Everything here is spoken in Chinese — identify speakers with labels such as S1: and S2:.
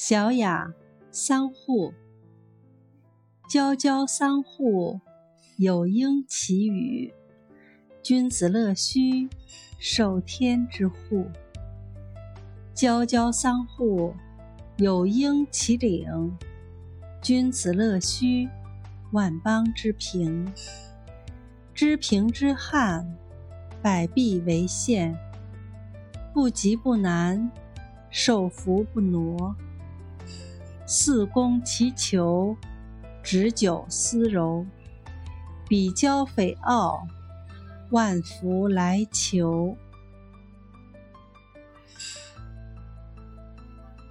S1: 小雅，桑户。皎皎桑户，有应其羽。君子乐须，受天之护。皎皎桑户，有应其领。君子乐须，万邦之平。知平之汉，百弊为限。不急不难，受福不挪。四宫其求，执酒思柔。比交匪傲，万福来求。